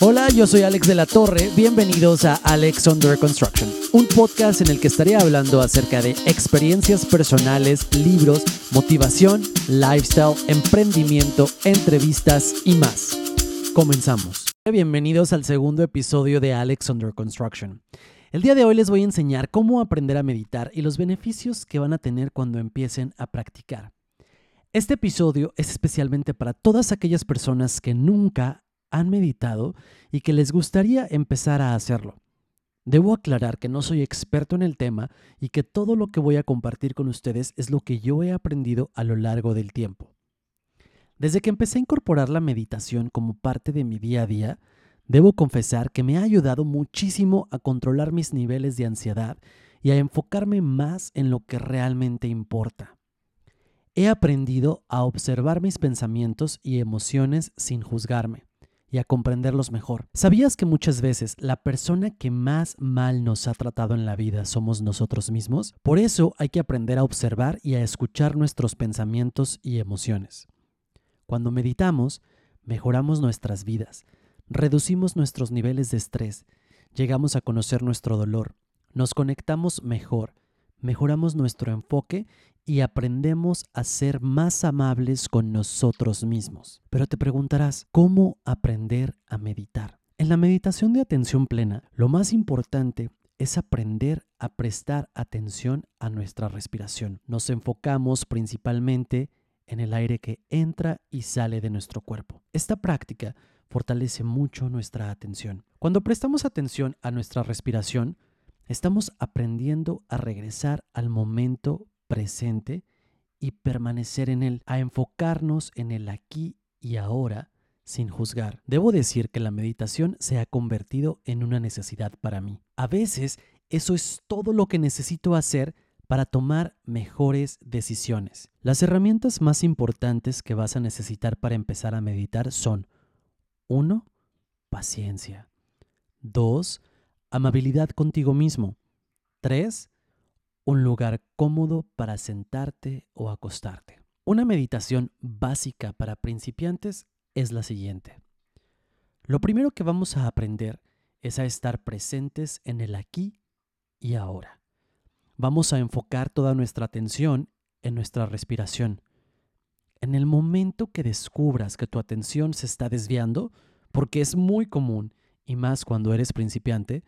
Hola, yo soy Alex de la Torre. Bienvenidos a Alex Under Construction, un podcast en el que estaré hablando acerca de experiencias personales, libros, motivación, lifestyle, emprendimiento, entrevistas y más. Comenzamos. Bienvenidos al segundo episodio de Alex Under Construction. El día de hoy les voy a enseñar cómo aprender a meditar y los beneficios que van a tener cuando empiecen a practicar. Este episodio es especialmente para todas aquellas personas que nunca han meditado y que les gustaría empezar a hacerlo. Debo aclarar que no soy experto en el tema y que todo lo que voy a compartir con ustedes es lo que yo he aprendido a lo largo del tiempo. Desde que empecé a incorporar la meditación como parte de mi día a día, debo confesar que me ha ayudado muchísimo a controlar mis niveles de ansiedad y a enfocarme más en lo que realmente importa. He aprendido a observar mis pensamientos y emociones sin juzgarme y a comprenderlos mejor. ¿Sabías que muchas veces la persona que más mal nos ha tratado en la vida somos nosotros mismos? Por eso hay que aprender a observar y a escuchar nuestros pensamientos y emociones. Cuando meditamos, mejoramos nuestras vidas, reducimos nuestros niveles de estrés, llegamos a conocer nuestro dolor, nos conectamos mejor, mejoramos nuestro enfoque y aprendemos a ser más amables con nosotros mismos. Pero te preguntarás, ¿cómo aprender a meditar? En la meditación de atención plena, lo más importante es aprender a prestar atención a nuestra respiración. Nos enfocamos principalmente en el aire que entra y sale de nuestro cuerpo. Esta práctica fortalece mucho nuestra atención. Cuando prestamos atención a nuestra respiración, estamos aprendiendo a regresar al momento presente y permanecer en él, a enfocarnos en el aquí y ahora sin juzgar. Debo decir que la meditación se ha convertido en una necesidad para mí. A veces eso es todo lo que necesito hacer para tomar mejores decisiones. Las herramientas más importantes que vas a necesitar para empezar a meditar son 1. Paciencia. 2. Amabilidad contigo mismo. 3 un lugar cómodo para sentarte o acostarte. Una meditación básica para principiantes es la siguiente. Lo primero que vamos a aprender es a estar presentes en el aquí y ahora. Vamos a enfocar toda nuestra atención en nuestra respiración. En el momento que descubras que tu atención se está desviando, porque es muy común, y más cuando eres principiante,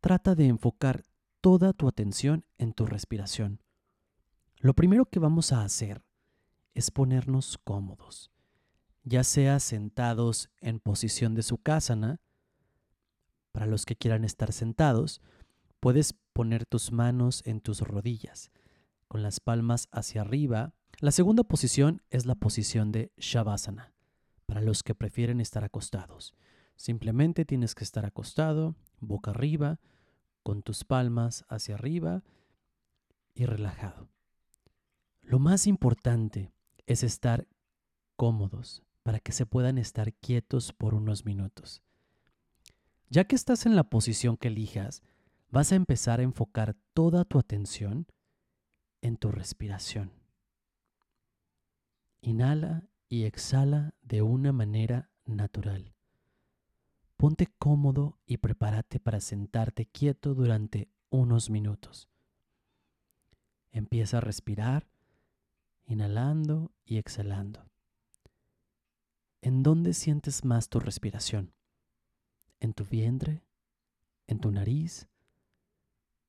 trata de enfocar toda tu atención en tu respiración. Lo primero que vamos a hacer es ponernos cómodos, ya sea sentados en posición de sukhasana. Para los que quieran estar sentados, puedes poner tus manos en tus rodillas, con las palmas hacia arriba. La segunda posición es la posición de Shavasana, para los que prefieren estar acostados. Simplemente tienes que estar acostado, boca arriba, con tus palmas hacia arriba y relajado. Lo más importante es estar cómodos para que se puedan estar quietos por unos minutos. Ya que estás en la posición que elijas, vas a empezar a enfocar toda tu atención en tu respiración. Inhala y exhala de una manera natural. Ponte cómodo y prepárate para sentarte quieto durante unos minutos. Empieza a respirar, inhalando y exhalando. ¿En dónde sientes más tu respiración? ¿En tu vientre? ¿En tu nariz?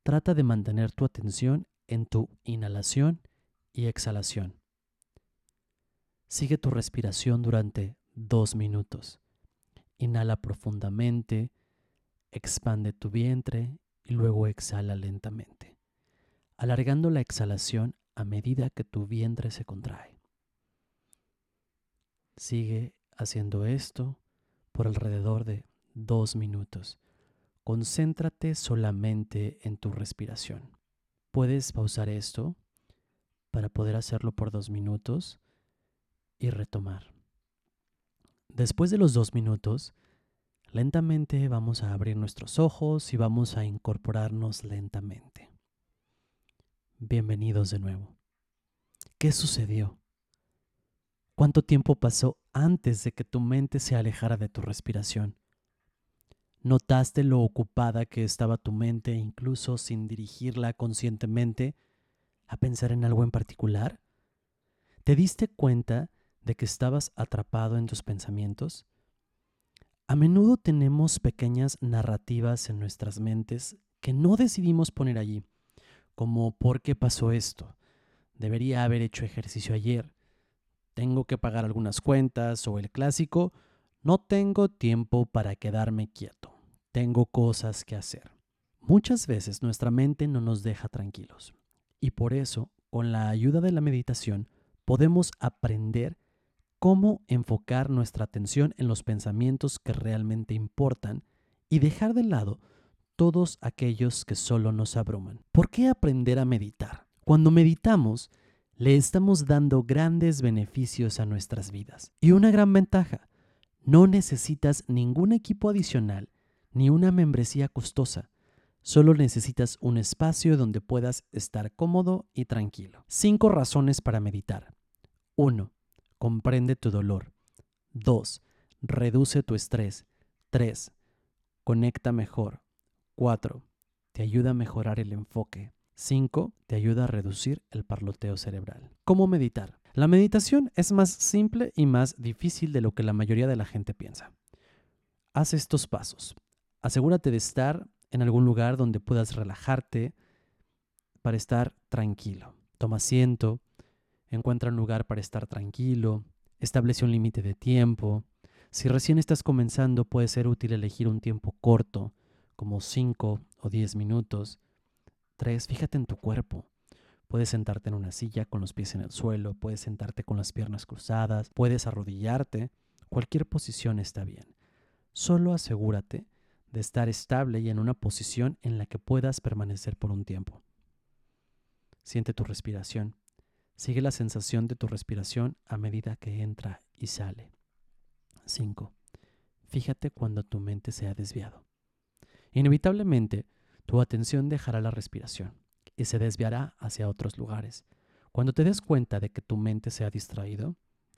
Trata de mantener tu atención en tu inhalación y exhalación. Sigue tu respiración durante dos minutos. Inhala profundamente, expande tu vientre y luego exhala lentamente, alargando la exhalación a medida que tu vientre se contrae. Sigue haciendo esto por alrededor de dos minutos. Concéntrate solamente en tu respiración. Puedes pausar esto para poder hacerlo por dos minutos y retomar. Después de los dos minutos, lentamente vamos a abrir nuestros ojos y vamos a incorporarnos lentamente. Bienvenidos de nuevo. ¿Qué sucedió? ¿Cuánto tiempo pasó antes de que tu mente se alejara de tu respiración? ¿Notaste lo ocupada que estaba tu mente, incluso sin dirigirla conscientemente a pensar en algo en particular? ¿Te diste cuenta de que estabas atrapado en tus pensamientos? A menudo tenemos pequeñas narrativas en nuestras mentes que no decidimos poner allí, como ¿por qué pasó esto? Debería haber hecho ejercicio ayer. Tengo que pagar algunas cuentas o el clásico, no tengo tiempo para quedarme quieto. Tengo cosas que hacer. Muchas veces nuestra mente no nos deja tranquilos y por eso, con la ayuda de la meditación, podemos aprender cómo enfocar nuestra atención en los pensamientos que realmente importan y dejar de lado todos aquellos que solo nos abruman. ¿Por qué aprender a meditar? Cuando meditamos, le estamos dando grandes beneficios a nuestras vidas. Y una gran ventaja, no necesitas ningún equipo adicional ni una membresía costosa. Solo necesitas un espacio donde puedas estar cómodo y tranquilo. Cinco razones para meditar. 1. Comprende tu dolor. 2. Reduce tu estrés. 3. Conecta mejor. 4. Te ayuda a mejorar el enfoque. 5. Te ayuda a reducir el parloteo cerebral. ¿Cómo meditar? La meditación es más simple y más difícil de lo que la mayoría de la gente piensa. Haz estos pasos. Asegúrate de estar en algún lugar donde puedas relajarte para estar tranquilo. Toma asiento, Encuentra un lugar para estar tranquilo. Establece un límite de tiempo. Si recién estás comenzando, puede ser útil elegir un tiempo corto, como 5 o 10 minutos. 3. Fíjate en tu cuerpo. Puedes sentarte en una silla con los pies en el suelo, puedes sentarte con las piernas cruzadas, puedes arrodillarte. Cualquier posición está bien. Solo asegúrate de estar estable y en una posición en la que puedas permanecer por un tiempo. Siente tu respiración. Sigue la sensación de tu respiración a medida que entra y sale. 5. Fíjate cuando tu mente se ha desviado. Inevitablemente, tu atención dejará la respiración y se desviará hacia otros lugares. Cuando te des cuenta de que tu mente se ha distraído,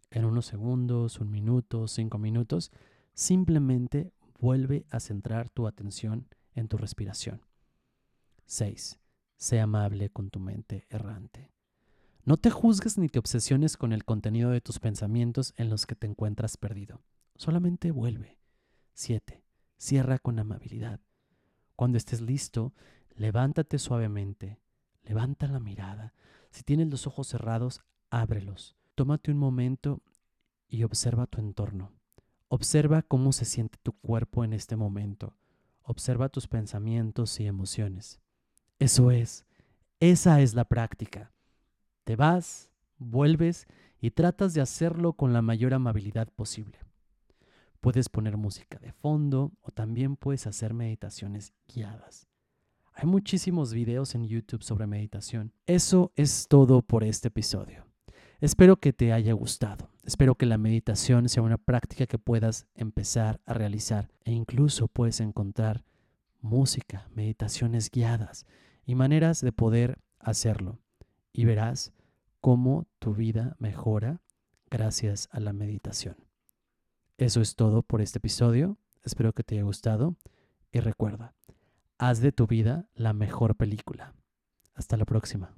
en unos segundos, un minuto, cinco minutos, simplemente vuelve a centrar tu atención en tu respiración. 6. Sé amable con tu mente errante. No te juzgues ni te obsesiones con el contenido de tus pensamientos en los que te encuentras perdido. Solamente vuelve. 7. Cierra con amabilidad. Cuando estés listo, levántate suavemente. Levanta la mirada. Si tienes los ojos cerrados, ábrelos. Tómate un momento y observa tu entorno. Observa cómo se siente tu cuerpo en este momento. Observa tus pensamientos y emociones. Eso es. Esa es la práctica. Te vas, vuelves y tratas de hacerlo con la mayor amabilidad posible. Puedes poner música de fondo o también puedes hacer meditaciones guiadas. Hay muchísimos videos en YouTube sobre meditación. Eso es todo por este episodio. Espero que te haya gustado. Espero que la meditación sea una práctica que puedas empezar a realizar e incluso puedes encontrar música, meditaciones guiadas y maneras de poder hacerlo y verás cómo tu vida mejora gracias a la meditación. Eso es todo por este episodio. Espero que te haya gustado y recuerda, haz de tu vida la mejor película. Hasta la próxima.